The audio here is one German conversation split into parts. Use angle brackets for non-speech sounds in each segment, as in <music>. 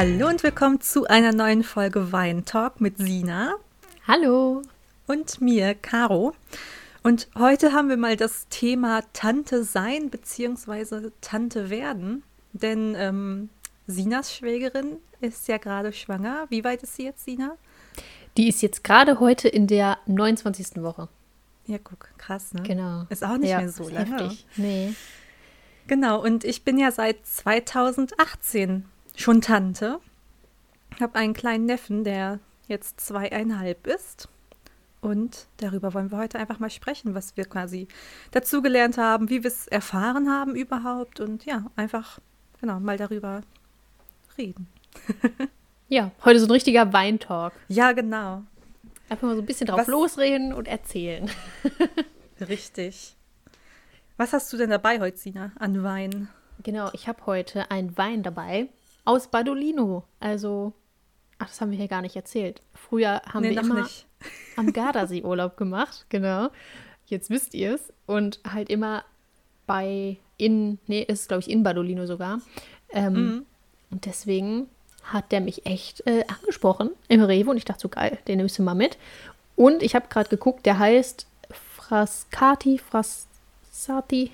Hallo und willkommen zu einer neuen Folge Wein Talk mit Sina. Hallo. Und mir, Caro. Und heute haben wir mal das Thema Tante sein bzw. Tante werden. Denn ähm, Sinas Schwägerin ist ja gerade schwanger. Wie weit ist sie jetzt, Sina? Die ist jetzt gerade heute in der 29. Woche. Ja, guck, krass, ne? Genau. Ist auch nicht ja, mehr so lange. Heftig. Nee. Genau, und ich bin ja seit 2018 schon Tante. Ich habe einen kleinen Neffen, der jetzt zweieinhalb ist. Und darüber wollen wir heute einfach mal sprechen, was wir quasi dazugelernt haben, wie wir es erfahren haben überhaupt und ja, einfach genau mal darüber reden. <laughs> ja, heute so ein richtiger Weintalk. Ja, genau. Einfach mal so ein bisschen drauf was? losreden und erzählen. <laughs> Richtig. Was hast du denn dabei heute, Sina, an Wein? Genau, ich habe heute einen Wein dabei aus Badolino. Also, ach, das haben wir hier gar nicht erzählt. Früher haben nee, wir immer nicht. <laughs> am Gardasee Urlaub gemacht, genau. Jetzt wisst ihr es. Und halt immer bei in, nee, ist glaube ich in Badolino sogar. Ähm, mhm. Und deswegen hat der mich echt äh, angesprochen im Rewe und ich dachte so geil, den nimmst du mal mit. Und ich habe gerade geguckt, der heißt Frascati, Frassati,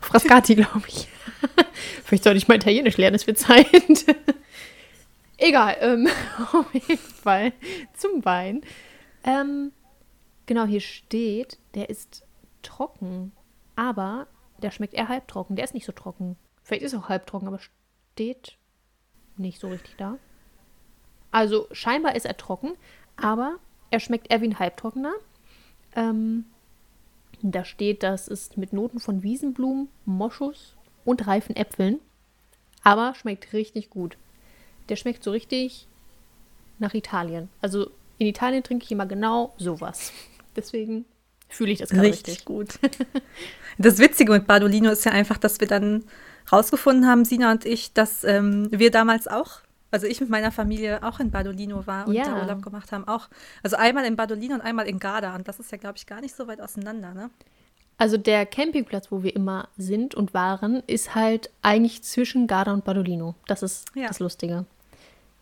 Frascati, <laughs> glaube ich. <laughs> Vielleicht sollte ich mal Italienisch lernen, es wird Zeit. <laughs> Egal, ähm, <laughs> auf jeden Fall zum Wein. Ähm, genau, hier steht, der ist trocken, aber der schmeckt eher halbtrocken. Der ist nicht so trocken. Vielleicht ist er auch halbtrocken, aber steht nicht so richtig da. Also scheinbar ist er trocken, aber er schmeckt eher wie ein halbtrockener. Ähm, da steht, das ist mit Noten von Wiesenblumen, Moschus und reifen Äpfeln. Aber schmeckt richtig gut. Der schmeckt so richtig nach Italien. Also in Italien trinke ich immer genau sowas. Deswegen fühle ich das gerade richtig, richtig gut. <laughs> das Witzige mit Badolino ist ja einfach, dass wir dann rausgefunden haben, Sina und ich, dass ähm, wir damals auch, also ich mit meiner Familie auch in Badolino war und ja. da Urlaub gemacht haben. Auch, also einmal in Badolino und einmal in Garda. Und das ist ja, glaube ich, gar nicht so weit auseinander, ne? Also der Campingplatz, wo wir immer sind und waren, ist halt eigentlich zwischen Garda und Badolino. Das ist ja. das Lustige.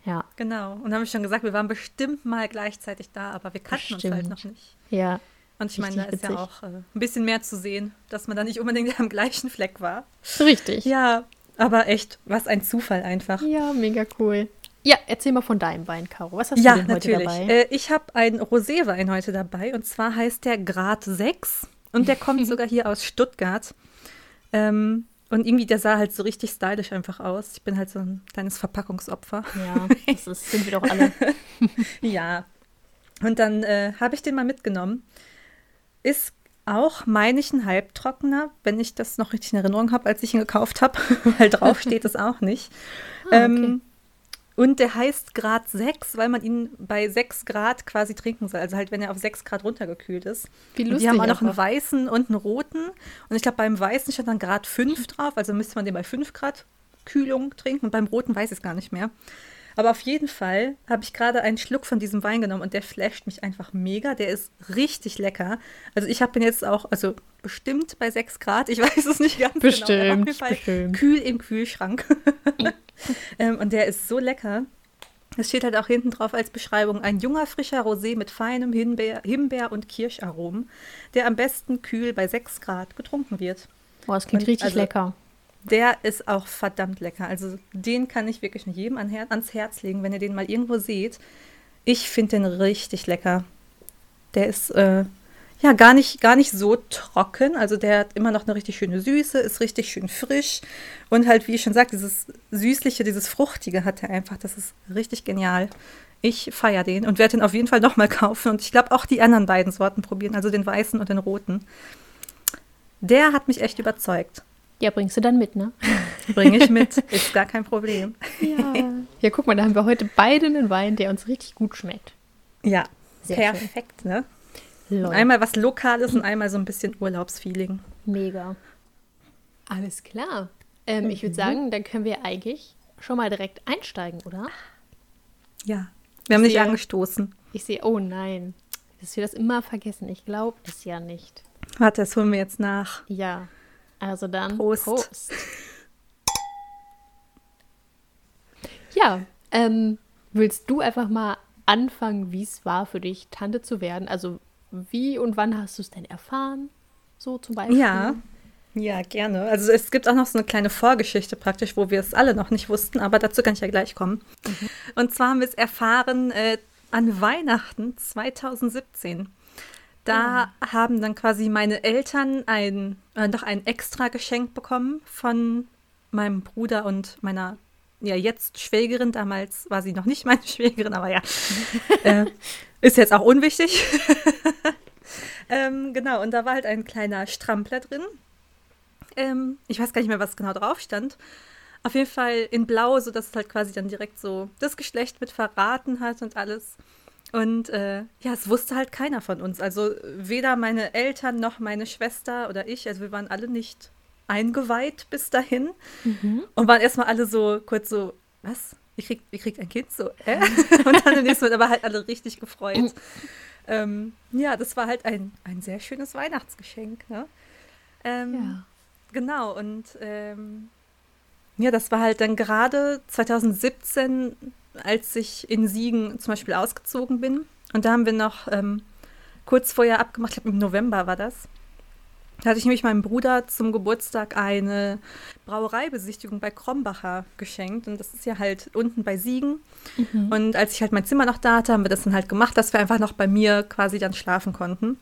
Ja. Genau. Und haben wir schon gesagt, wir waren bestimmt mal gleichzeitig da, aber wir kannten bestimmt. uns halt noch nicht. Ja. Und ich meine, da ist witzig. ja auch äh, ein bisschen mehr zu sehen, dass man da nicht unbedingt am gleichen Fleck war. Richtig. Ja, aber echt, was ein Zufall einfach. Ja, mega cool. Ja, erzähl mal von deinem Wein, Caro. Was hast ja, du denn heute natürlich. dabei? Äh, ich habe einen Roséwein heute dabei und zwar heißt der Grad 6 und der kommt <laughs> sogar hier aus Stuttgart. Ähm, und irgendwie, der sah halt so richtig stylisch einfach aus. Ich bin halt so ein kleines Verpackungsopfer. Ja, <laughs> das ist, sind wir doch alle. <laughs> ja. Und dann äh, habe ich den mal mitgenommen. Ist auch, meine ich, ein halbtrockener, wenn ich das noch richtig in Erinnerung habe, als ich ihn gekauft habe, weil drauf steht es auch nicht. Ah, okay. ähm, und der heißt Grad 6, weil man ihn bei 6 Grad quasi trinken soll. Also halt, wenn er auf 6 Grad runtergekühlt ist. Wie lustig. Die haben auch noch einen weißen und einen roten. Und ich glaube, beim weißen stand dann Grad 5 drauf. Also müsste man den bei 5 Grad Kühlung trinken. Und beim roten weiß ich es gar nicht mehr. Aber auf jeden Fall habe ich gerade einen Schluck von diesem Wein genommen und der flasht mich einfach mega. Der ist richtig lecker. Also ich habe ihn jetzt auch, also bestimmt bei 6 Grad. Ich <laughs> weiß es nicht ganz bestimmt, genau. Auf jeden Fall bestimmt. kühl im Kühlschrank. <laughs> ähm, und der ist so lecker. Es steht halt auch hinten drauf als Beschreibung ein junger, frischer Rosé mit feinem Himbeer, Himbeer und Kirscharomen, der am besten kühl bei 6 Grad getrunken wird. Boah, das klingt und richtig also, lecker. Der ist auch verdammt lecker. Also den kann ich wirklich nur jedem ans Herz legen, wenn ihr den mal irgendwo seht. Ich finde den richtig lecker. Der ist äh, ja gar nicht, gar nicht so trocken. Also der hat immer noch eine richtig schöne Süße, ist richtig schön frisch. Und halt, wie ich schon sagte, dieses Süßliche, dieses Fruchtige hat er einfach. Das ist richtig genial. Ich feiere den und werde den auf jeden Fall nochmal <laughs> kaufen. Und ich glaube auch die anderen beiden Sorten probieren, also den weißen und den roten. Der hat mich echt überzeugt. Ja, bringst du dann mit, ne? <laughs> Bringe ich mit, ist gar kein Problem. Ja. <laughs> ja, guck mal, da haben wir heute beide einen Wein, der uns richtig gut schmeckt. Ja, Sehr perfekt, schön. ne? Lol. Einmal was Lokales und einmal so ein bisschen Urlaubsfeeling. Mega. Alles klar. Ähm, mhm. Ich würde sagen, dann können wir eigentlich schon mal direkt einsteigen, oder? Ja. Wir haben ich nicht sehe, angestoßen. Ich sehe, oh nein, dass wir das immer vergessen. Ich glaube es ja nicht. Warte, das holen wir jetzt nach. Ja. Also dann Prost. Prost. <laughs> Ja, Ähm, willst du einfach mal anfangen, wie es war für dich, Tante zu werden? Also wie und wann hast du es denn erfahren? So zum Beispiel. Ja, ja, gerne. Also es gibt auch noch so eine kleine Vorgeschichte praktisch, wo wir es alle noch nicht wussten, aber dazu kann ich ja gleich kommen. Mhm. Und zwar haben wir es erfahren äh, an Weihnachten 2017. Da oh. haben dann quasi meine Eltern ein, äh, noch ein extra Geschenk bekommen von meinem Bruder und meiner ja jetzt Schwägerin. Damals war sie noch nicht <laughs> meine Schwägerin, aber ja, <laughs> äh, ist jetzt auch unwichtig. <laughs> ähm, genau, und da war halt ein kleiner Strampler drin ähm, ich weiß gar nicht mehr, was genau drauf stand. Auf jeden Fall in Blau, sodass es halt quasi dann direkt so das Geschlecht mit verraten hat und alles. Und äh, ja, es wusste halt keiner von uns. Also weder meine Eltern noch meine Schwester oder ich. Also wir waren alle nicht eingeweiht bis dahin. Mhm. Und waren erstmal alle so kurz so, was? Wie kriegt, wie kriegt ein Kind so? Äh? <laughs> und dann im nächsten Mal aber halt alle richtig gefreut. ähm, ja, das war halt ein, ein sehr schönes Weihnachtsgeschenk. Ne? Ähm, ja. Genau, und ähm, ja, das war halt dann gerade 2017, als ich in Siegen zum Beispiel ausgezogen bin. Und da haben wir noch ähm, kurz vorher abgemacht, ich glaube im November war das. Da hatte ich nämlich meinem Bruder zum Geburtstag eine Brauereibesichtigung bei Krombacher geschenkt. Und das ist ja halt unten bei Siegen. Mhm. Und als ich halt mein Zimmer noch da hatte, haben wir das dann halt gemacht, dass wir einfach noch bei mir quasi dann schlafen konnten.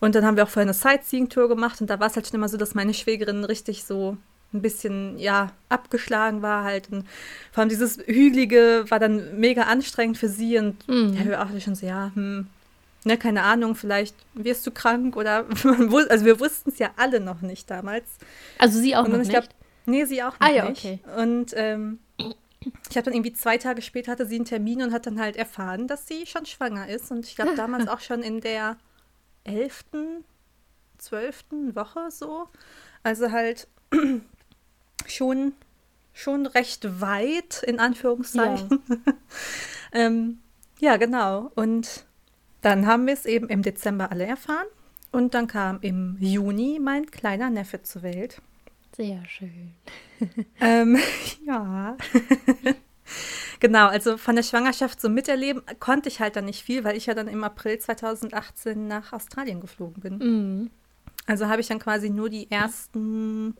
Und dann haben wir auch vorher eine Sightseeing-Tour gemacht und da war es halt schon immer so, dass meine Schwägerin richtig so ein bisschen, ja, abgeschlagen war halt. Und vor allem dieses Hügelige war dann mega anstrengend für sie und mhm. ja, wir auch schon so, ja, hm, ne, keine Ahnung, vielleicht wirst du krank oder <laughs> also wir wussten es ja alle noch nicht damals. Also sie auch noch nicht? Glaub, nee, sie auch ah, noch ja, nicht. Okay. Und ähm, ich habe dann irgendwie zwei Tage später hatte sie einen Termin und hat dann halt erfahren, dass sie schon schwanger ist. Und ich glaube <laughs> damals auch schon in der elften, zwölften Woche so. Also halt <clears throat> schon, schon recht weit, in Anführungszeichen. Ja, <laughs> ähm, ja genau. Und dann haben wir es eben im Dezember alle erfahren. Und dann kam im Juni mein kleiner Neffe zur Welt. Sehr schön. <laughs> ähm, ja. <laughs> Genau, also von der Schwangerschaft so miterleben konnte ich halt dann nicht viel, weil ich ja dann im April 2018 nach Australien geflogen bin. Mhm. Also habe ich dann quasi nur die ersten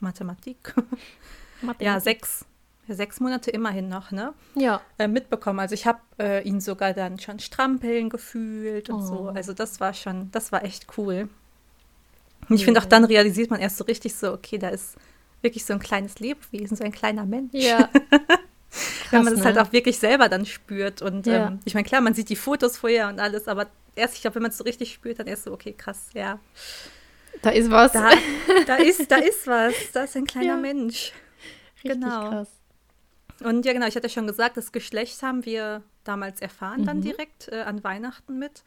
Mathematik. <laughs> Mathematik. Ja, sechs, sechs Monate immerhin noch, ne? Ja. Äh, mitbekommen. Also ich habe äh, ihn sogar dann schon strampeln gefühlt und oh. so. Also das war schon, das war echt cool. Und ich finde auch dann realisiert man erst so richtig so, okay, da ist wirklich so ein kleines Lebewesen, so ein kleiner Mensch. Ja. <laughs> Krass, Wenn man das halt ne? halt auch wirklich selber dann spürt. Und ja. ähm, ich meine, klar, man sieht die Fotos vorher und alles, aber erst, ich glaube, wenn man es so richtig spürt, dann erst so, okay, krass, ja. Da ist was. Da, da, ist, da ist was. Da ist ein <laughs> kleiner ja. Mensch. Richtig genau. krass. Und ja, genau, ich hatte schon gesagt, das Geschlecht haben wir damals erfahren, mhm. dann direkt äh, an Weihnachten mit.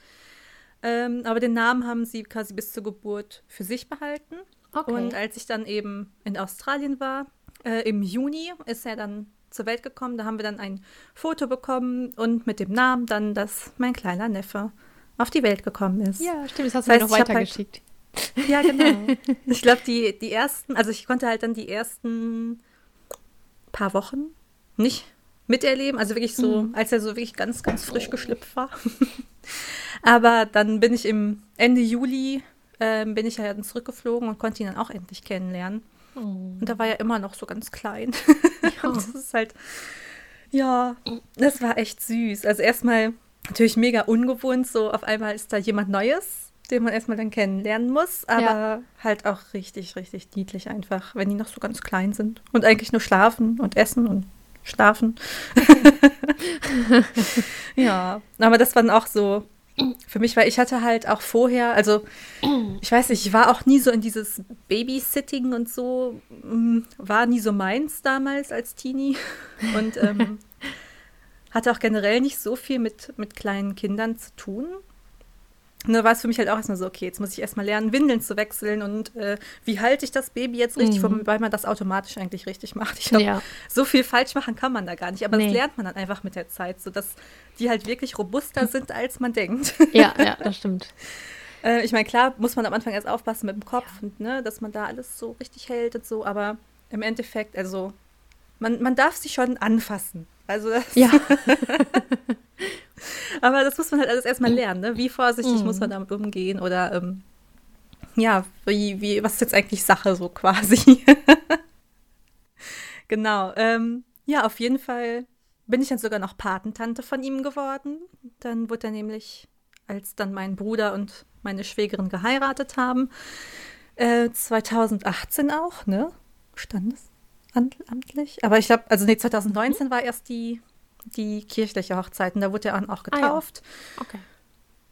Ähm, aber den Namen haben sie quasi bis zur Geburt für sich behalten. Okay. Und als ich dann eben in Australien war, äh, im Juni ist er dann zur Welt gekommen. Da haben wir dann ein Foto bekommen und mit dem Namen dann, dass mein kleiner Neffe auf die Welt gekommen ist. Ja, stimmt, das hast du das heißt, mir noch weitergeschickt. Halt, ja, genau. <laughs> ich glaube, die, die ersten, also ich konnte halt dann die ersten paar Wochen nicht miterleben, also wirklich so, mhm. als er so wirklich ganz, ganz frisch geschlüpft war. <laughs> Aber dann bin ich im Ende Juli, äh, bin ich ja dann zurückgeflogen und konnte ihn dann auch endlich kennenlernen. Oh. Und da war er immer noch so ganz klein. Ja. <laughs> das ist halt, ja, das war echt süß. Also erstmal natürlich mega ungewohnt, so auf einmal ist da jemand Neues, den man erstmal dann kennenlernen muss, aber ja. halt auch richtig, richtig niedlich einfach, wenn die noch so ganz klein sind und eigentlich nur schlafen und essen und schlafen. <laughs> ja, aber das waren auch so für mich, weil ich hatte halt auch vorher, also ich weiß nicht, ich war auch nie so in dieses Babysitting und so, mm, war nie so meins damals als Teenie und ähm, <laughs> hatte auch generell nicht so viel mit, mit kleinen Kindern zu tun. Da war es für mich halt auch erstmal so, okay, jetzt muss ich erstmal lernen, Windeln zu wechseln und äh, wie halte ich das Baby jetzt richtig, mhm. wobei man das automatisch eigentlich richtig macht. Ich glaube, ja. so viel falsch machen kann man da gar nicht, aber nee. das lernt man dann einfach mit der Zeit, sodass die halt wirklich robuster sind, als man denkt. <laughs> Ja, ja, das stimmt. <laughs> äh, ich meine, klar muss man am Anfang erst aufpassen mit dem Kopf, ja. und, ne, dass man da alles so richtig hält und so, aber im Endeffekt, also man, man darf sie schon anfassen. Also das, Ja. <laughs> aber das muss man halt alles erstmal lernen, ne? Wie vorsichtig Mhm. muss man damit umgehen oder ähm, ja, wie, wie, was ist jetzt eigentlich Sache so quasi? <laughs> genau. Ähm, ja, auf jeden Fall bin ich dann sogar noch Patentante von ihm geworden. Dann wurde er nämlich, als dann mein Bruder und meine Schwägerin geheiratet haben, äh, 2018 auch, ne? Standesamtlich. Aber ich glaube, also nee, 2019 war erst die, die kirchliche Hochzeit und da wurde er auch Ah, ja. getauft. Okay.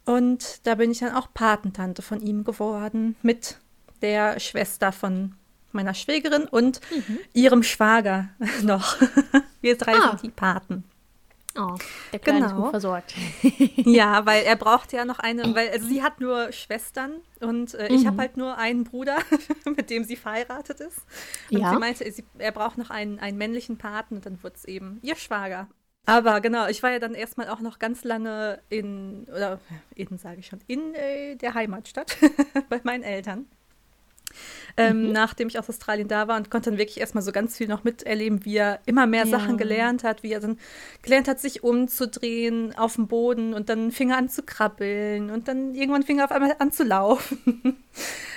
Und da bin ich dann auch Patentante von ihm geworden mit der Schwester von meiner Schwägerin und ihrem Schwager <laughs> noch. Wir drei Ah. sind die Paten. Oh, der Kleine ist Genau. gut versorgt. <laughs> Ja, weil er braucht ja noch eine, weil also sie hat nur Schwestern und äh, ich Mhm. habe halt nur einen Bruder, <laughs> mit dem sie verheiratet ist. Und Ja. sie meinte, sie, er braucht noch einen, einen männlichen Paten und dann wurde es eben ihr Schwager. Aber genau, ich war ja dann erstmal auch noch ganz lange in, oder in, sage ich schon, in äh, der Heimatstadt <laughs> bei meinen Eltern. Ähm, Mhm. Nachdem ich aus Australien da war und konnte dann wirklich erstmal so ganz viel noch miterleben, wie er immer mehr Ja. Sachen gelernt hat, wie er dann gelernt hat, sich umzudrehen auf dem Boden und dann fing er an zu krabbeln und dann irgendwann fing er auf einmal an zu laufen. <laughs>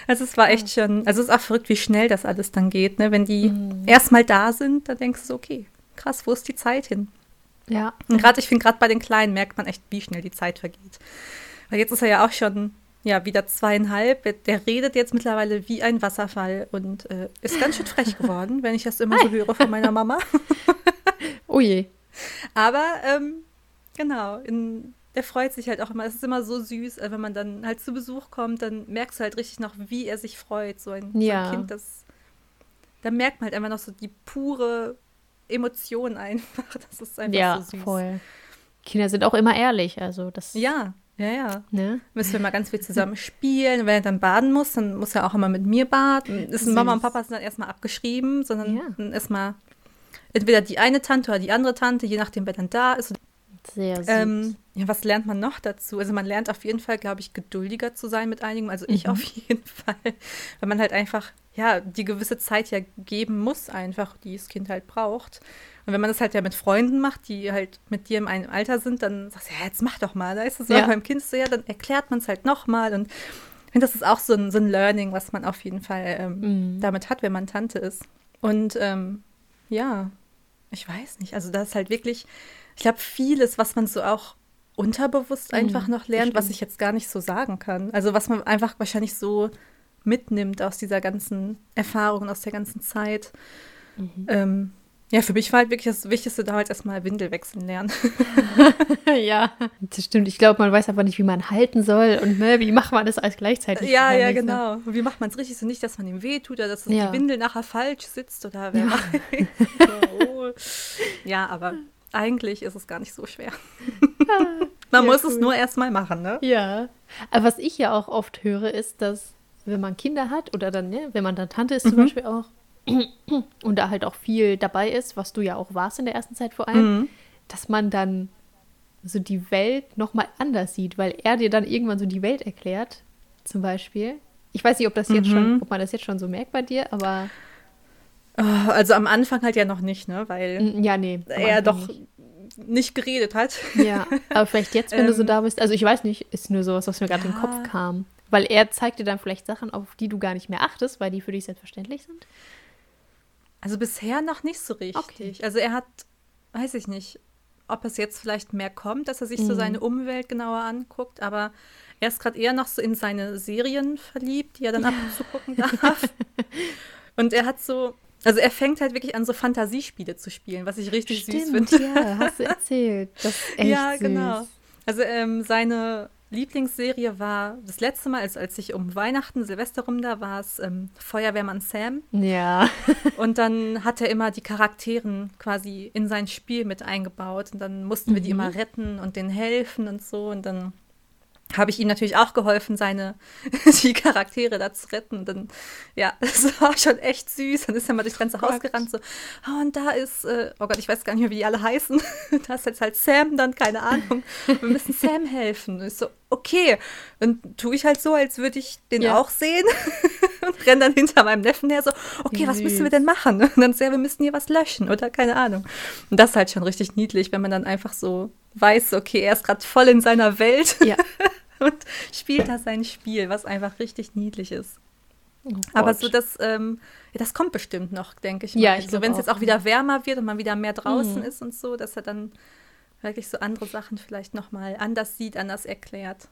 Also es war echt schon, also es ist auch verrückt, wie schnell das alles dann geht, ne? Wenn die Mhm. erstmal da sind, dann denkst du so, okay, krass, wo ist die Zeit hin? Ja. Und gerade, ich finde, gerade bei den Kleinen merkt man echt, wie schnell die Zeit vergeht. Weil jetzt ist er ja auch schon, ja, wieder zweieinhalb. Der redet jetzt mittlerweile wie ein Wasserfall und äh, ist ganz schön frech geworden, wenn ich das immer so höre von meiner Mama. <laughs> Oh je. Aber, ähm, genau, in, der freut sich halt auch immer. Es ist immer so süß, äh, wenn man dann halt zu Besuch kommt, dann merkst du halt richtig noch, wie er sich freut. So ein, Ja. so ein Kind, das, da merkt man halt einfach noch so die pure Emotion einfach. <laughs> Das ist einfach Ja, so süß. voll. Kinder sind auch immer ehrlich, also das. Ja, ja, ja. Ne? Müssen wir mal ganz viel zusammen spielen. Wenn er dann baden muss, dann muss er auch immer mit mir baden. Ist. Mama und Papa sind dann erstmal abgeschrieben, sondern Ja. erstmal entweder die eine Tante oder die andere Tante, je nachdem, wer dann da ist. Sehr süß. Ähm, ja, was lernt man noch dazu? Also man lernt auf jeden Fall, glaube ich, geduldiger zu sein mit einigen. Also ich Mhm. auf <laughs> jeden Fall. Weil man halt einfach, ja, die gewisse Zeit ja geben muss einfach, die das Kind halt braucht. Und wenn man das halt ja mit Freunden macht, die halt mit dir im einen Alter sind, dann sagst du, ja, jetzt mach doch mal. Da ist es so Ja. beim Kind so, ja, dann erklärt man es halt nochmal. Und ich finde, das ist auch so ein, so ein Learning, was man auf jeden Fall ähm, Mhm. damit hat, wenn man Tante ist. Und ähm, ja, ich weiß nicht. Also da ist halt wirklich, ich glaube, vieles, was man so auch unterbewusst Mhm, einfach noch lernt, was ich jetzt gar nicht so sagen kann. Also was man einfach wahrscheinlich so mitnimmt aus dieser ganzen Erfahrung, aus der ganzen Zeit. Mhm. Ähm, ja, für mich war halt wirklich das Wichtigste damals erstmal Windel wechseln lernen. <laughs> ja, das stimmt. Ich glaube, man weiß einfach nicht, wie man halten soll und ne, wie macht man das alles gleichzeitig. ja, ja, ne? genau. Und wie macht man es richtig? So nicht, dass man ihm wehtut oder dass Ja. die Windel nachher falsch sitzt oder wer Ja. weiß. <laughs> <laughs> Ja, aber eigentlich ist es gar nicht so schwer. <laughs> <laughs> man Ja, muss es cool. nur erstmal machen, ne? Ja. Aber was ich ja auch oft höre, ist, dass wenn man Kinder hat oder dann, ne, wenn man dann Tante ist zum Mhm. Beispiel auch <clears throat> und da halt auch viel dabei ist, was du ja auch warst in der ersten Zeit vor allem, Mhm. dass man dann so die Welt nochmal anders sieht, weil er dir dann irgendwann so die Welt erklärt, zum Beispiel. Ich weiß nicht, ob das jetzt schon, Mhm. ob man das jetzt schon so merkt bei dir, aber Also am Anfang halt ja noch nicht, ne? Weil mm, ja, nee. er doch nicht. nicht geredet hat. Ja, aber vielleicht jetzt, wenn du so <laughs> Ähm, da bist, also ich weiß nicht, ist nur sowas, was mir gerade in den Ja. Kopf kam. Weil er zeigt dir dann vielleicht Sachen, auf die du gar nicht mehr achtest, weil die für dich selbstverständlich sind. Also bisher noch nicht so richtig. Okay. Also er hat, weiß ich nicht, ob es jetzt vielleicht mehr kommt, dass er sich so Mhm. seine Umwelt genauer anguckt, aber er ist gerade eher noch so in seine Serien verliebt, die er dann ab und zu gucken <laughs> darf. und er hat so, also er fängt halt wirklich an, so Fantasiespiele zu spielen, was ich richtig süß finde. ja, hast du <laughs> erzählt. Das ist echt ja, süß. genau. Also ähm, seine Lieblingsserie war das letzte Mal, also als ich um Weihnachten, Silvester rum da war es ähm, Feuerwehrmann Sam. Ja. <laughs> Und dann hat er immer die Charakteren quasi in sein Spiel mit eingebaut. Und dann mussten wir die Mhm. immer retten und denen helfen und so. Und dann habe ich ihm natürlich auch geholfen, seine <laughs> die Charaktere da zu retten. Dann, ja, <laughs> das war schon echt süß. Dann ist er mal durchs ganze Haus gerannt, so, oh, und da ist, äh, oh Gott, ich weiß gar nicht mehr, wie die alle heißen. <laughs> da ist jetzt halt Sam, dann keine Ahnung. Wir müssen Sam helfen. Und ich so, okay. Dann tue ich halt so, als würde ich den ja. auch sehen. und renne dann hinter meinem Neffen her, so, okay, was müssen wir denn machen? Und dann so, ja, wir müssen hier was löschen oder keine Ahnung. Und das ist halt schon richtig niedlich, wenn man dann einfach so weiß, okay, er ist gerade voll in seiner Welt. Ja. Und spielt da sein Spiel, was einfach richtig niedlich ist. Oh Aber so das, ähm, ja, das kommt bestimmt noch, denke ich. Mal. Ja, ich also, wenn es jetzt auch wieder wärmer wird und man wieder mehr draußen mhm. ist und so, dass er dann wirklich so andere Sachen vielleicht noch mal anders sieht, anders erklärt.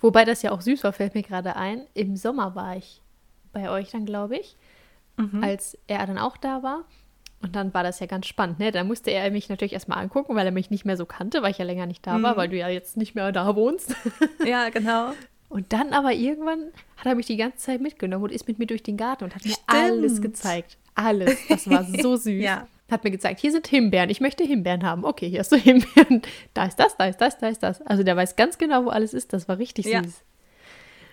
Wobei das ja auch süß war, fällt mir gerade ein. Im Sommer war ich bei euch dann, glaube ich, mhm. als er dann auch da war. Und dann war das ja ganz spannend, ne? Da musste er mich natürlich erstmal angucken, weil er mich nicht mehr so kannte, weil ich ja länger nicht da war, mhm. weil du ja jetzt nicht mehr da wohnst. <laughs> Ja, genau. Und dann aber irgendwann hat er mich die ganze Zeit mitgenommen und ist mit mir durch den Garten und hat Stimmt. mir alles gezeigt. Alles. Das war so <laughs> süß. ja. Hat mir gezeigt, hier sind Himbeeren, ich möchte Himbeeren haben. Okay, hier hast du <laughs> Himbeeren. Da ist das, da ist das, da ist das. Also der weiß ganz genau, wo alles ist. Das war richtig ja. süß.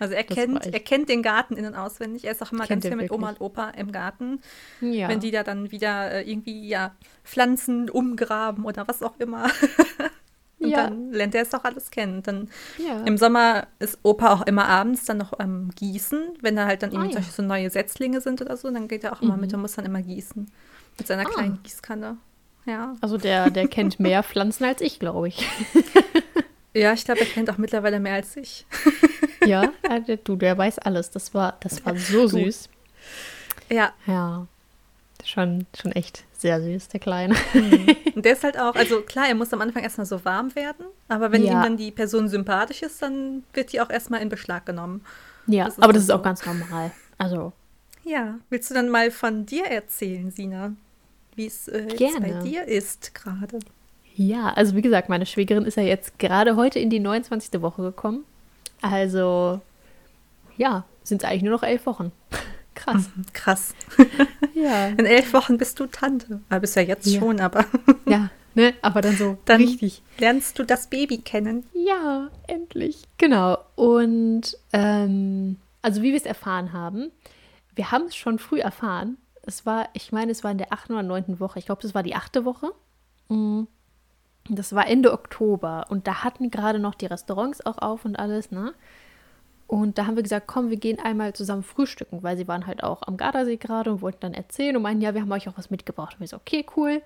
Also er kennt, er kennt den Garten innen auswendig. Er ist auch immer ganz viel mit Oma und Opa im Garten. Ja. Wenn die da dann wieder äh, irgendwie ja, Pflanzen umgraben oder was auch immer. <laughs> und ja. dann lernt er es auch alles kennen. Dann ja. im Sommer ist Opa auch immer abends dann noch am ähm, Gießen, wenn da halt dann irgendwie ah, so neue Setzlinge sind oder so, dann geht er auch immer mhm. mit und muss dann immer gießen. Mit seiner ah. kleinen Gießkanne. Ja. Also der, der kennt mehr Pflanzen als ich, glaube ich. <laughs> ja, ich glaube, er kennt auch mittlerweile mehr als ich. <laughs> ja, du, der weiß alles. Das war, das war so süß. Ja. Ja. Schon, schon echt sehr süß, der Kleine. Mhm. Und der ist halt auch, also klar, er muss am Anfang erstmal so warm werden, aber wenn ja. ihm dann die Person sympathisch ist, dann wird die auch erstmal in Beschlag genommen. Ja, das aber das ist so. auch ganz normal. Also. Ja, willst du dann mal von dir erzählen, Sina? Wie es äh, bei dir ist gerade? Ja, also wie gesagt, meine Schwägerin ist ja jetzt gerade heute in die 29. Woche gekommen. Also, ja, sind es eigentlich nur noch elf Wochen. <laughs> Krass. Mhm, krass. <laughs> ja. In elf Wochen bist du Tante. Aber bist ja jetzt ja. schon, aber. ja, ne? Aber dann so <laughs> dann richtig. Lernst du das Baby kennen? Ja, endlich. Genau. Und ähm, also wie wir es erfahren haben, wir haben es schon früh erfahren. Es war, ich meine, es war in der achten oder neunten Woche. Ich glaube, es war die achte Woche. Mhm. Das war Ende Oktober und da hatten gerade noch die Restaurants auch auf und alles, ne? Und da haben wir gesagt, komm, wir gehen einmal zusammen frühstücken, weil sie waren halt auch am Gardasee gerade und wollten dann erzählen und meinten, ja, wir haben euch auch was mitgebracht. Und wir so, okay, cool.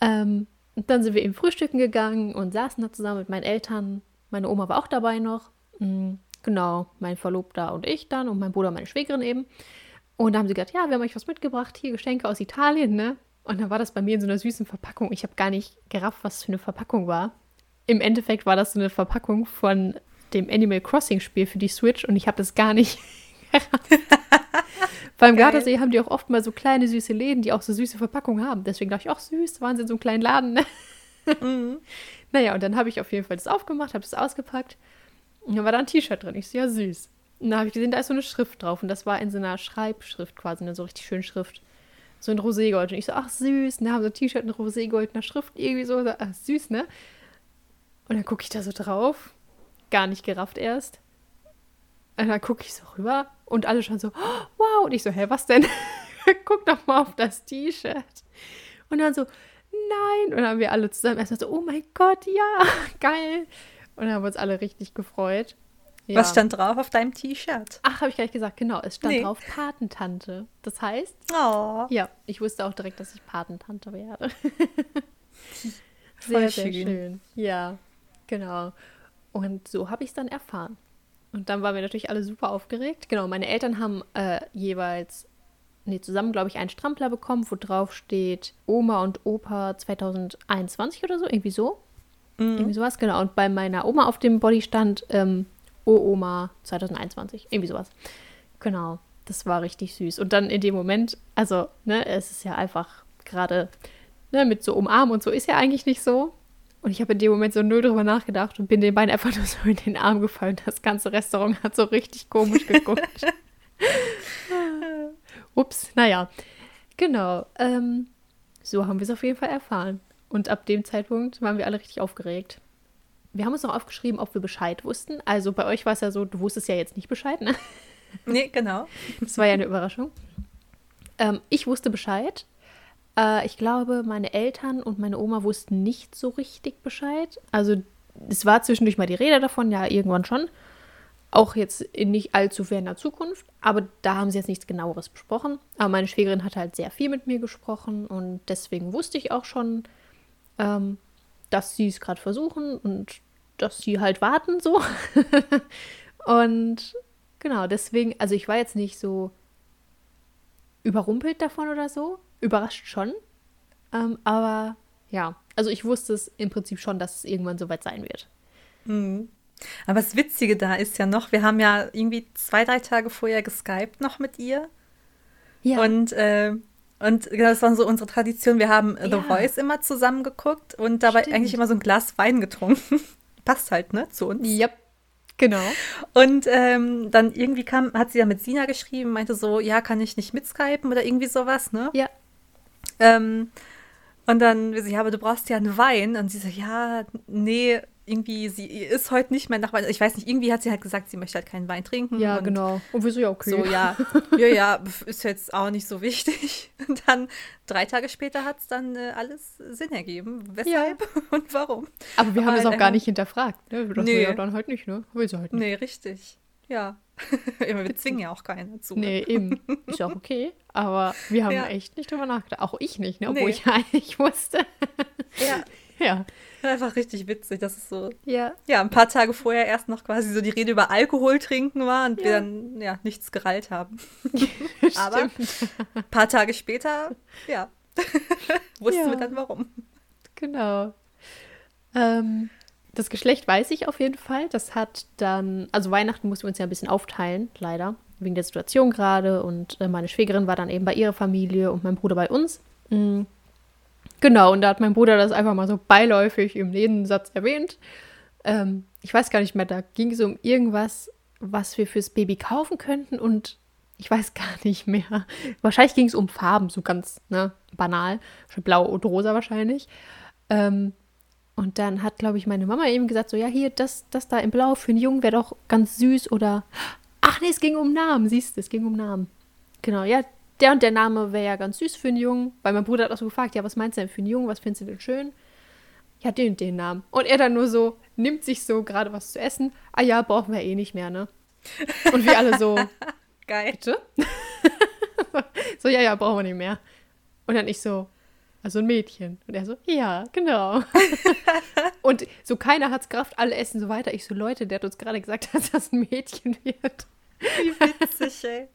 Ähm, und dann sind wir eben frühstücken gegangen und saßen da zusammen mit meinen Eltern. Meine Oma war auch dabei noch. Mhm, genau, mein Verlobter und ich dann und mein Bruder und meine Schwägerin eben. Und da haben sie gesagt, ja, wir haben euch was mitgebracht, hier Geschenke aus Italien, ne? Und dann war das bei mir in so einer süßen Verpackung. Ich habe gar nicht gerafft, was für eine Verpackung war. Im Endeffekt war das so eine Verpackung von dem Animal Crossing Spiel für die Switch und ich habe das gar nicht <laughs> gerafft. Beim Gardasee haben die auch oft mal so kleine süße Läden, die auch so süße Verpackungen haben. Deswegen dachte ich, auch süß, waren sie in so einem kleinen Laden. Ne? Mhm. <laughs> Naja, und dann habe ich auf jeden Fall das aufgemacht, habe das ausgepackt. Und dann war da ein T-Shirt drin. Ich so, ja, süß. Und dann habe ich gesehen, da ist so eine Schrift drauf. Und das war in so einer Schreibschrift quasi, eine so richtig schöne Schrift so in Roségold. Und ich so, ach süß, ne, haben so ein T-Shirt in Roségoldener Schrift, irgendwie so, so ach, süß, ne? Und dann gucke ich da so drauf, gar nicht gerafft erst. Und dann gucke ich so rüber und alle schon so, oh, wow. Und ich so, hä, was denn? <laughs> Guck doch mal auf das T-Shirt. Und dann so, nein. Und dann haben wir alle zusammen erstmal so, oh mein Gott, ja, <laughs> geil. Und dann haben wir uns alle richtig gefreut. Ja. Was stand drauf auf deinem T-Shirt? Ach, habe ich gar nicht gesagt. Genau, es stand nee. drauf Patentante. Das heißt, oh. ja, ich wusste auch direkt, dass ich Patentante werde. sehr, sehr schön. schön. Ja, genau. Und so habe ich es dann erfahren. Und dann waren wir natürlich alle super aufgeregt. Genau, meine Eltern haben äh, jeweils, nee, zusammen, glaube ich, einen Strampler bekommen, wo drauf steht Oma und Opa 2021 oder so, irgendwie so. Mhm. Irgendwie sowas, genau. Und bei meiner Oma auf dem Body stand ähm, Oh Oma 2021. Irgendwie sowas. Genau. Das war richtig süß. Und dann in dem Moment, also, ne, es ist ja einfach gerade, ne, mit so umarmen und so ist ja eigentlich nicht so. Und ich habe in dem Moment so null drüber nachgedacht und bin den beiden einfach nur so in den Arm gefallen. Das ganze Restaurant hat so richtig komisch geguckt. <laughs> Ups, naja. Genau. Ähm, so haben wir es auf jeden Fall erfahren. Und ab dem Zeitpunkt waren wir alle richtig aufgeregt. Wir haben uns noch aufgeschrieben, ob wir Bescheid wussten. Also bei euch war es ja so, du wusstest ja jetzt nicht Bescheid, ne? Nee, genau. Das war ja eine Überraschung. Ähm, ich wusste Bescheid. Äh, ich glaube, meine Eltern und meine Oma wussten nicht so richtig Bescheid. Also es war zwischendurch mal die Rede davon, ja, irgendwann schon. Auch jetzt in nicht allzu ferner Zukunft. Aber da haben sie jetzt nichts genaueres besprochen. Aber meine Schwägerin hat halt sehr viel mit mir gesprochen und deswegen wusste ich auch schon, ähm, dass sie es gerade versuchen und dass sie halt warten so. <laughs> und genau, deswegen, also ich war jetzt nicht so überrumpelt davon oder so, überrascht schon. Ähm, aber ja, also ich wusste es im Prinzip schon, dass es irgendwann soweit sein wird. Mhm. Aber das Witzige da ist ja noch, wir haben ja irgendwie zwei, drei Tage vorher geskypt noch mit ihr. Ja. Und, äh, und das war so unsere Tradition. Wir haben ja. The Voice immer zusammen geguckt und dabei Stimmt. eigentlich immer so ein Glas Wein getrunken. <laughs> Passt halt, ne, zu uns. Yep. Genau. Und ähm, dann irgendwie kam, hat sie ja mit Sina geschrieben, meinte so, ja, kann ich nicht mitskypen oder irgendwie sowas, ne? Ja. Ähm, und dann, ja, aber du brauchst ja einen Wein. Und sie so, ja, nee, irgendwie, sie ist heute nicht mehr nach Wein. Ich weiß nicht, irgendwie hat sie halt gesagt, sie möchte halt keinen Wein trinken. Ja, und genau. Und wieso ja okay. So, ja, <laughs> ja, ja, ist jetzt auch nicht so wichtig. Und dann drei Tage später hat es dann äh, alles Sinn ergeben. Weshalb ja. <laughs> und warum. Aber wir haben es auch gar nicht hinterfragt, ne? Das nee. ja dann halt nicht, ne? Will sie halt nicht. Nee, richtig. Ja. <laughs> wir zwingen ja auch keinen zu. Nee, eben. Ist ja auch okay. Aber wir haben ja. echt nicht drüber nachgedacht. Auch ich nicht, ne? Obwohl nee. ich eigentlich wusste. Ja. <laughs> Ja. Einfach richtig witzig, dass es so. Ja. Ja, ein paar Tage vorher erst noch quasi so die Rede über Alkohol trinken war und ja. wir dann ja nichts gerallt haben. <laughs> Aber ein paar Tage später, ja, <laughs> wussten ja. wir dann warum. Genau. Ähm, das Geschlecht weiß ich auf jeden Fall. Das hat dann, also Weihnachten mussten wir uns ja ein bisschen aufteilen, leider, wegen der Situation gerade. Und äh, meine Schwägerin war dann eben bei ihrer Familie und mein Bruder bei uns. Mhm. Genau, und da hat mein Bruder das einfach mal so beiläufig im Nebensatz erwähnt. Ähm, ich weiß gar nicht mehr, da ging es um irgendwas, was wir fürs Baby kaufen könnten und ich weiß <laughs> gar nicht mehr. Wahrscheinlich ging es um Farben, so ganz ne, banal. Blau und rosa wahrscheinlich. Ähm, und dann hat, glaube ich, meine Mama eben gesagt, so, ja, hier, das, das da in Blau für einen Jungen wäre doch ganz süß oder, ach nee, es ging um Namen, siehst du, es ging um Namen. Genau, ja, der und der Name wäre ja ganz süß für einen Jungen, weil mein Bruder hat auch so gefragt, ja, was meinst du denn für einen Jungen, was findest du denn schön? Ja, den und den Namen. Und er dann nur so, nimmt sich so gerade was zu essen, ah ja, brauchen wir eh nicht mehr, ne? Und wir alle so, <laughs> geil. Bitte? <laughs> so, ja, ja, brauchen wir nicht mehr. Und dann ich so, also ein Mädchen. Und er so, ja, genau. <laughs> und so keiner hat's Kraft, alle essen so weiter. Ich so, Leute, der hat uns gerade gesagt, dass das ein Mädchen wird. Wie witzig, ey.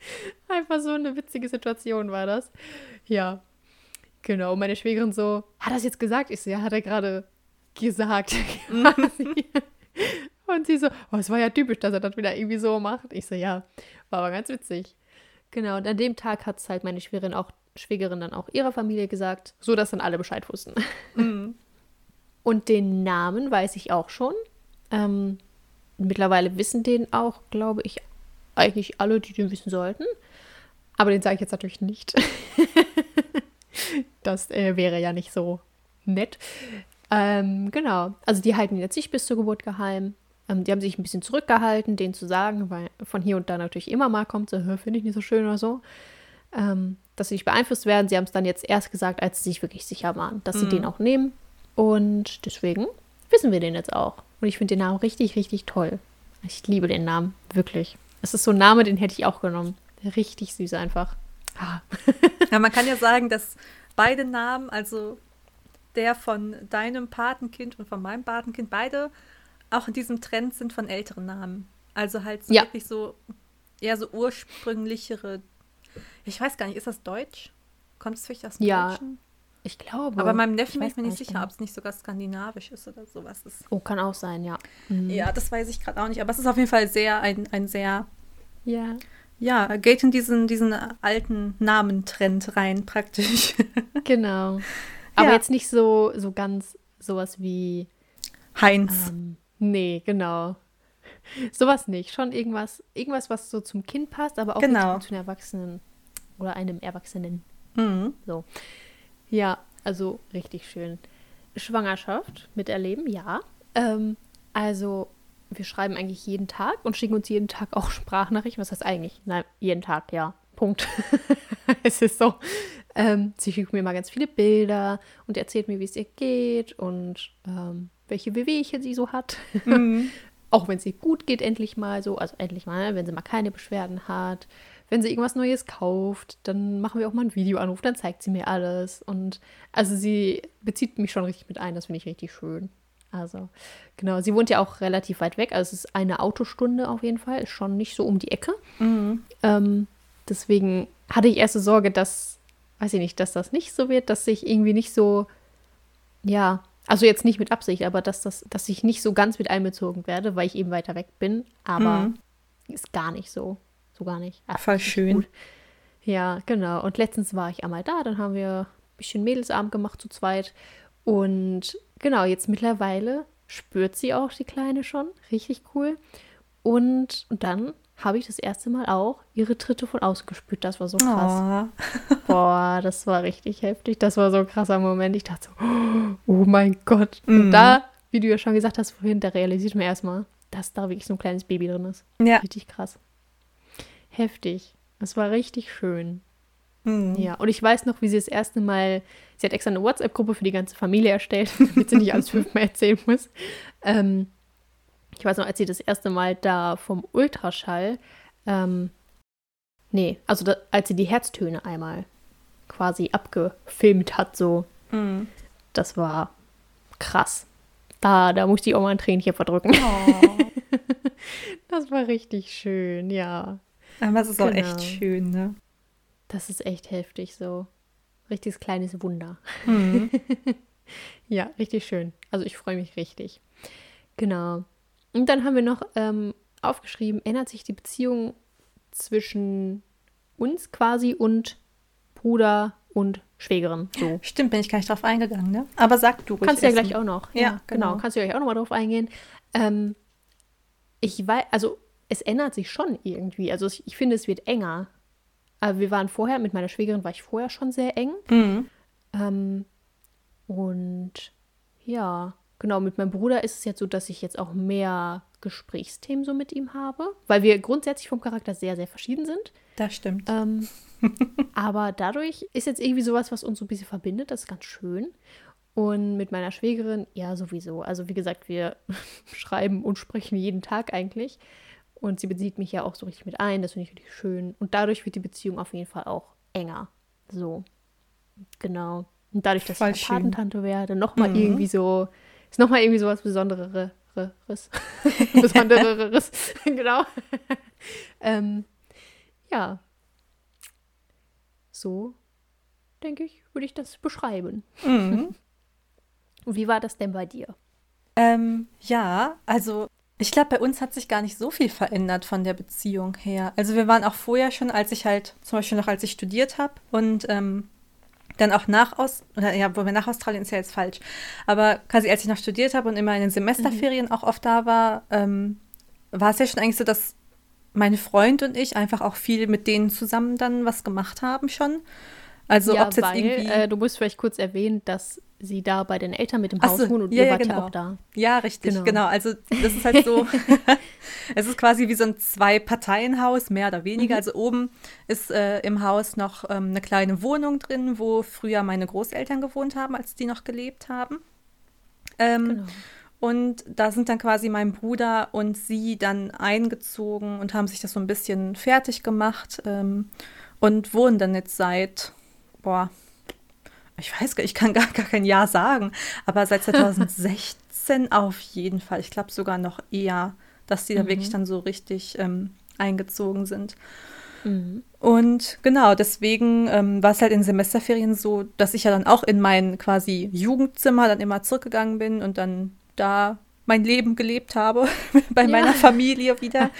Einfach so eine witzige Situation war das. Ja. Genau, meine Schwägerin so, hat er das jetzt gesagt? Ich so, ja, hat er gerade gesagt. <laughs> und sie so, oh, es war ja typisch, dass er das wieder irgendwie so macht. Ich so, ja, war aber ganz witzig. Genau, und an dem Tag hat es halt meine Schwägerin auch, Schwägerin dann auch ihrer Familie gesagt, so dass dann alle Bescheid wussten. Mhm. <laughs> Und den Namen weiß ich auch schon. Ähm, mittlerweile wissen den auch, glaube ich, eigentlich alle, die den wissen sollten. Aber den sage ich jetzt natürlich nicht. <laughs> das äh, wäre ja nicht so nett. Ähm, genau. Also die halten ihn jetzt nicht bis zur Geburt geheim. Ähm, die haben sich ein bisschen zurückgehalten, den zu sagen, weil von hier und da natürlich immer mal kommt, so, finde ich nicht so schön oder so. Ähm, dass sie nicht beeinflusst werden. Sie haben es dann jetzt erst gesagt, als sie sich wirklich sicher waren, dass sie mhm. den auch nehmen. Und deswegen wissen wir den jetzt auch. Und ich finde den Namen richtig, richtig toll. Ich liebe den Namen, wirklich. Es ist so ein Name, den hätte ich auch genommen. Richtig süß einfach. Ah. <laughs> ja, man kann ja sagen, dass beide Namen, also der von deinem Patenkind und von meinem Patenkind, beide auch in diesem Trend sind von älteren Namen. Also halt so ja. wirklich so eher so ursprünglichere. Ich weiß gar nicht, ist das Deutsch? Kommt es vielleicht aus dem ja, Deutschen? Ich glaube. Aber meinem Neffen bin ich mir nicht sicher, genau. ob es nicht sogar skandinavisch ist oder sowas ist. Oh, kann auch sein, ja. Mhm. Ja, das weiß ich gerade auch nicht. Aber es ist auf jeden Fall sehr ein, ein sehr. Ja. Ja, geht in diesen, diesen alten Namentrend rein, praktisch. <laughs> genau. Aber ja. jetzt nicht so, so ganz sowas wie. Heinz. Ähm, nee, genau. Sowas nicht. Schon irgendwas, irgendwas, was so zum Kind passt, aber auch genau. zu einem Erwachsenen oder einem Erwachsenen. Mhm. So. Ja, also richtig schön. Schwangerschaft miterleben, ja. Ähm, Also, wir schreiben eigentlich jeden Tag und schicken uns jeden Tag auch <laughs> Sprachnachrichten. Was heißt eigentlich? Nein, jeden Tag, ja. Punkt. <laughs> es ist so. Ähm, sie schickt mir mal ganz viele Bilder und erzählt mir, wie es ihr geht und ähm, welche Wehwehchen sie so hat. Mhm. <laughs> auch wenn es ihr gut geht, endlich mal so. Also endlich mal, wenn sie mal keine Beschwerden hat. Wenn sie irgendwas Neues kauft, dann machen wir auch mal einen Videoanruf, dann zeigt sie mir alles. Und also sie bezieht mich schon richtig mit ein, das finde ich richtig schön. Also, genau, sie wohnt ja auch relativ weit weg. Also es ist eine Autostunde auf jeden Fall, ist schon nicht so um die Ecke. Mhm. Ähm, deswegen hatte ich erste Sorge, dass, weiß ich nicht, dass das nicht so wird, dass ich irgendwie nicht so, ja, also jetzt nicht mit Absicht, aber dass das, dass ich nicht so ganz mit einbezogen werde, weil ich eben weiter weg bin. Aber mhm. ist gar nicht so. So gar nicht. Ach, Voll schön. Gut. Ja, genau. Und letztens war ich einmal da, dann haben wir ein bisschen Mädelsabend gemacht zu zweit. Und genau, jetzt mittlerweile spürt sie auch die Kleine schon. Richtig cool. Und, und dann habe ich das erste Mal auch ihre Tritte von außen gespürt. Das war so krass. Oh. <laughs> Boah, das war richtig heftig. Das war so ein krasser Moment. Ich dachte so, oh mein Gott. Mm. Und mhm. da, wie du ja schon gesagt hast vorhin, da realisiert man erstmal, dass da wirklich so ein kleines Baby drin ist. Ja. Richtig krass. Heftig. Das war richtig schön. Mhm. Ja, und ich weiß noch, wie sie das erste Mal, sie hat extra eine WhatsApp-Gruppe für die ganze Familie erstellt, <laughs> damit sie nicht alles fünfmal erzählen muss. Ähm, ich weiß noch, als sie das erste Mal da vom Ultraschall, ähm, nee, also da, als sie die Herztöne einmal quasi abgefilmt hat, so, mhm. das war krass. Da, da musste ich auch mal ein Tränchen verdrücken. Oh. <laughs> das war richtig schön, ja. Aber es ist genau. auch echt genau. schön, ne? Das ist echt heftig so. Richtiges kleines Wunder. Mhm. <laughs> ja, richtig schön. Also ich freue mich richtig. Genau. Und dann haben wir noch ähm, aufgeschrieben, ändert sich die Beziehung zwischen uns quasi und Bruder und Schwägerin. So. Stimmt, bin ich gar nicht drauf eingegangen, ne? Aber sag du ruhig. Kannst du ja gleich auch noch. Ja, ja genau. genau. Kannst du ja gleich auch noch mal drauf eingehen. Ähm, ich weiß, also es ändert sich schon irgendwie. Also ich, ich finde, es wird enger. Aber wir waren vorher, mit meiner Schwägerin war ich vorher schon sehr eng. Mhm. Ähm, und ja, genau, mit meinem Bruder ist es jetzt so, dass ich jetzt auch mehr Gesprächsthemen so mit ihm habe, weil wir grundsätzlich vom Charakter sehr, sehr verschieden sind. Das stimmt. Ähm, <laughs> aber dadurch ist jetzt irgendwie sowas, was uns so ein bisschen verbindet. Das ist ganz schön. Und mit meiner Schwägerin, ja, sowieso. Also, wie gesagt, wir <laughs> schreiben und sprechen jeden Tag eigentlich. Und sie bezieht mich ja auch so richtig mit ein. Das finde ich richtig schön. Und dadurch wird die Beziehung auf jeden Fall auch enger. So. Genau. Und dadurch, dass Voll ich Patentante werde, nochmal mhm. irgendwie so, ist nochmal irgendwie so was Besonderes. <laughs> Besonderes. <laughs> genau. <laughs> ähm, ja. So, denke ich, würde ich das beschreiben. Mhm. Und wie war das denn bei dir? Ähm, ja, also ich glaube, bei uns hat sich gar nicht so viel verändert von der Beziehung her. Also wir waren auch vorher schon, als ich halt, zum Beispiel noch als ich studiert habe und ähm, dann auch nach Aus, oder ja, wo wir nach Australien ist ja jetzt falsch, aber quasi als ich noch studiert habe und immer in den Semesterferien mhm. auch oft da war, ähm, war es ja schon eigentlich so, dass mein Freund und ich einfach auch viel mit denen zusammen dann was gemacht haben schon. Also ja, ob es jetzt irgendwie. Äh, du musst vielleicht kurz erwähnen, dass sie da bei den Eltern mit dem Haus so, wohnen und ja, ihr wart ja, genau. ja auch da. Ja, richtig, genau. genau. Also das ist halt so, <laughs> <laughs> es ist quasi wie so ein Zwei-Parteien-Haus, mehr oder weniger. Mhm. Also oben ist äh, im Haus noch ähm, eine kleine Wohnung drin, wo früher meine Großeltern gewohnt haben, als die noch gelebt haben. Ähm, genau. Und da sind dann quasi mein Bruder und sie dann eingezogen und haben sich das so ein bisschen fertig gemacht ähm, und wohnen dann jetzt seit boah, ich weiß gar ich kann gar, gar kein Jahr sagen, aber seit <laughs> 2016 auf jeden Fall. Ich glaube sogar noch eher, dass die da mhm. wirklich dann so richtig ähm, eingezogen sind. Mhm. Und genau, deswegen ähm, war es halt in Semesterferien so, dass ich ja dann auch in mein quasi Jugendzimmer dann immer zurückgegangen bin und dann da mein Leben gelebt habe, <laughs> bei ja. meiner Familie wieder. <laughs>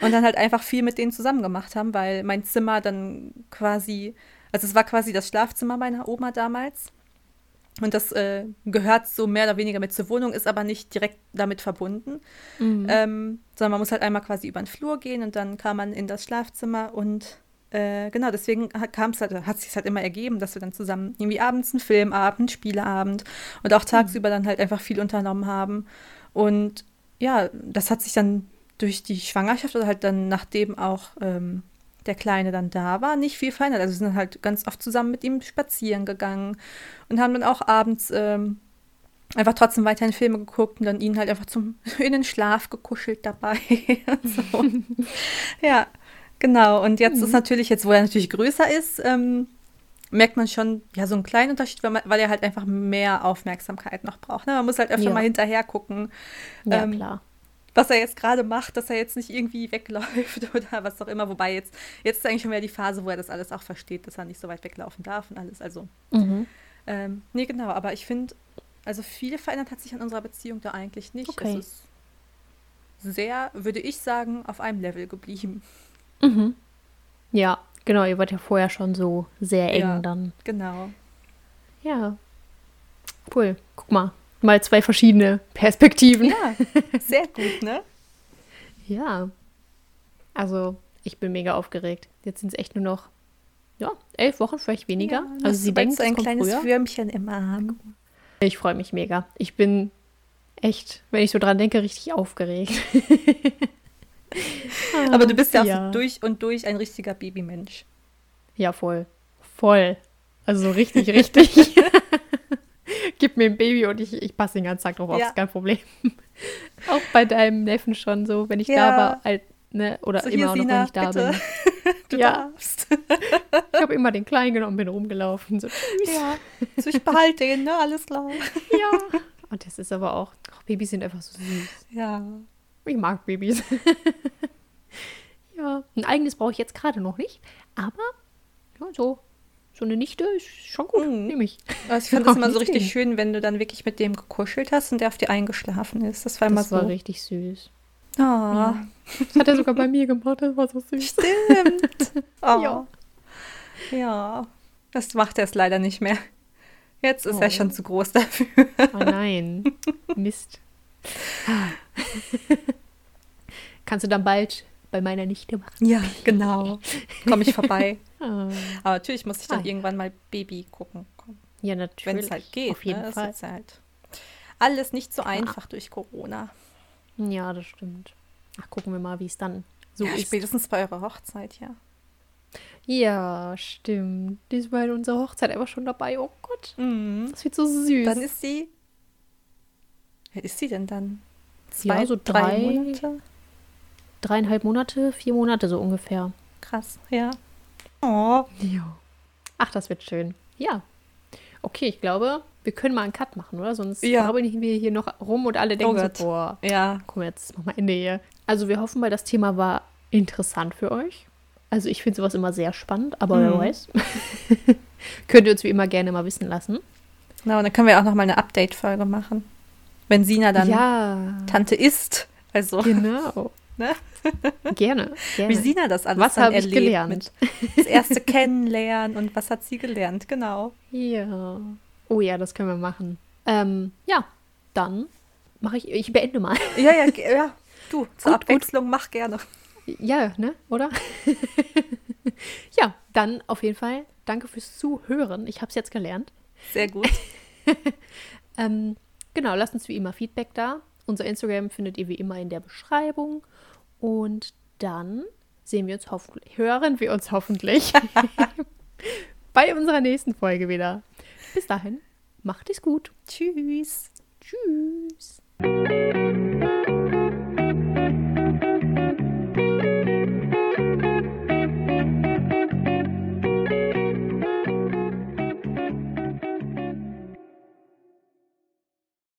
Und dann halt einfach viel mit denen zusammen gemacht haben, weil mein Zimmer dann quasi also es war quasi das Schlafzimmer meiner Oma damals. Und das äh, gehört so mehr oder weniger mit zur Wohnung, ist aber nicht direkt damit verbunden. Mhm. Ähm, sondern man muss halt einmal quasi über den Flur gehen und dann kam man in das Schlafzimmer und äh, genau, deswegen kam es halt, hat sich halt immer ergeben, dass wir dann zusammen irgendwie abends einen Filmabend, Spieleabend und auch tagsüber mhm. dann halt einfach viel unternommen haben. Und ja, das hat sich dann durch die Schwangerschaft oder halt dann, nachdem auch ähm, der Kleine dann da war, nicht viel verändert. Also sind halt ganz oft zusammen mit ihm spazieren gegangen und haben dann auch abends ähm, einfach trotzdem weiterhin Filme geguckt und dann ihn halt einfach zum <laughs> in den Schlaf gekuschelt dabei. <laughs> so. <laughs> ja, genau. Und jetzt mhm. ist natürlich, jetzt wo er natürlich größer ist, ähm, merkt man schon, ja, so einen kleinen Unterschied, weil, man, weil er halt einfach mehr Aufmerksamkeit noch braucht. Ne? Man muss halt öfter ja. mal hinterher gucken. Ja, ähm, klar. Was er jetzt gerade macht, dass er jetzt nicht irgendwie wegläuft <laughs> oder was auch immer. Wobei jetzt, jetzt ist eigentlich schon wieder die Phase, wo er das alles auch versteht, dass er nicht so weit weglaufen darf und alles. Also, mhm. ähm, nee, genau. Aber ich finde, also viel verändert hat sich an unserer Beziehung da eigentlich nicht. Okay. Es ist sehr, würde ich sagen, auf einem Level geblieben. Mhm. Ja, Genau, ihr wart ja vorher schon so sehr eng ja, dann. Genau. Ja. Cool. Guck mal. Mal zwei verschiedene Perspektiven. Ja, sehr gut, ne? <laughs> ja. Also, ich bin mega aufgeregt. Jetzt sind es echt nur noch, ja, elf Wochen, vielleicht weniger. Ja, also, sie denkt, so ein kleines früher. Würmchen im Arm. Ich freue mich mega. Ich bin echt, wenn ich so dran denke, richtig aufgeregt. <laughs> Aber du bist ja, ja, auch durch und durch ein richtiger Babymensch. Ja, voll. Voll. Also so richtig, richtig. <laughs> Gib mir ein Baby und ich, ich passe den ganzen Tag drauf auf, ja. ist kein Problem. <laughs> auch bei deinem Neffen schon so, wenn ich ja. da war, halt, ne, oder so immer auch noch, wenn ich da bitte. bin. <laughs> Du ja. darfst. ich habe immer den Kleinen genommen, bin rumgelaufen. So. Ja, so ich behalte ihn, ne, alles klar. <laughs> ja. Und das ist aber auch, oh, Babys sind einfach so süß. Ja. Ich mag Babys. ja, ein eigenes brauche ich jetzt gerade noch nicht, aber ja, so, so eine Nichte ist schon gut, mhm. nehme ich. Also ich <laughs> fand das immer so richtig schön, wenn du dann wirklich mit dem gekuschelt hast und der auf dir eingeschlafen ist. Das war immer das so. Das war richtig süß. Oh. Ja. Das hat er sogar bei mir gemacht, das war so süß. Stimmt. Oh. <laughs> Ja. Ja. Das macht er es leider nicht mehr. Jetzt ist oh. er schon zu groß dafür. Oh nein. Mist. <laughs> Kannst du dann bald bei meiner Nichte machen? Ja, genau. Komme ich vorbei. Oh. Aber natürlich muss ich dann ah. irgendwann mal Baby gucken. Ja, natürlich. Wenn es halt geht. Auf jeden ne? Fall. Halt alles nicht so einfach durch Corona. Ja, das stimmt. Ach, gucken wir mal, wie es dann so ja, ist. Spätestens bei eurer Hochzeit, ja. Ja, stimmt. Die ist bei unserer Hochzeit einfach schon dabei. Oh Gott. Mhm. Das wird so süß. Dann ist sie Wer ist sie denn dann? Zwei, ja, so drei, drei Monate? Dreieinhalb Monate, vier Monate so ungefähr. Krass, ja. Oh. Ja. Ach, das wird schön. Ja. Okay, ich glaube, wir können mal einen Cut machen, oder? Sonst ja. arbeiten wir hier noch rum und alle denken oh so, boah, ja. komm, jetzt mach mal Ende hier. Also wir hoffen mal, das Thema war interessant für euch. Also ich finde sowas immer sehr spannend, aber mhm. wer weiß. <laughs> Könnt ihr uns wie immer gerne mal wissen lassen. Genau, und dann können wir auch noch mal eine Update-Folge machen wenn Sina dann ja. Tante ist. Also. Genau. Ne? Gerne, gerne. Wie Sina das alles was dann erlebt. gelernt? das erste Kennenlernen und was hat sie gelernt, genau. Ja. Oh ja, das können wir machen. Ähm, ja, dann mache ich, ich beende mal. Ja, ja, ja. Du, zur gut, Abwechslung gut. mach gerne. Ja, ne, oder? <laughs> ja, dann auf jeden Fall danke fürs Zuhören. Ich habe es jetzt gelernt. Sehr gut. <laughs> ähm, Genau, lasst uns wie immer Feedback da. Unser Instagram findet ihr wie immer in der Beschreibung. Und dann sehen wir uns hoffentlich, hören wir uns hoffentlich <laughs> bei unserer nächsten Folge wieder. Bis dahin, macht es gut. Tschüss. Tschüss.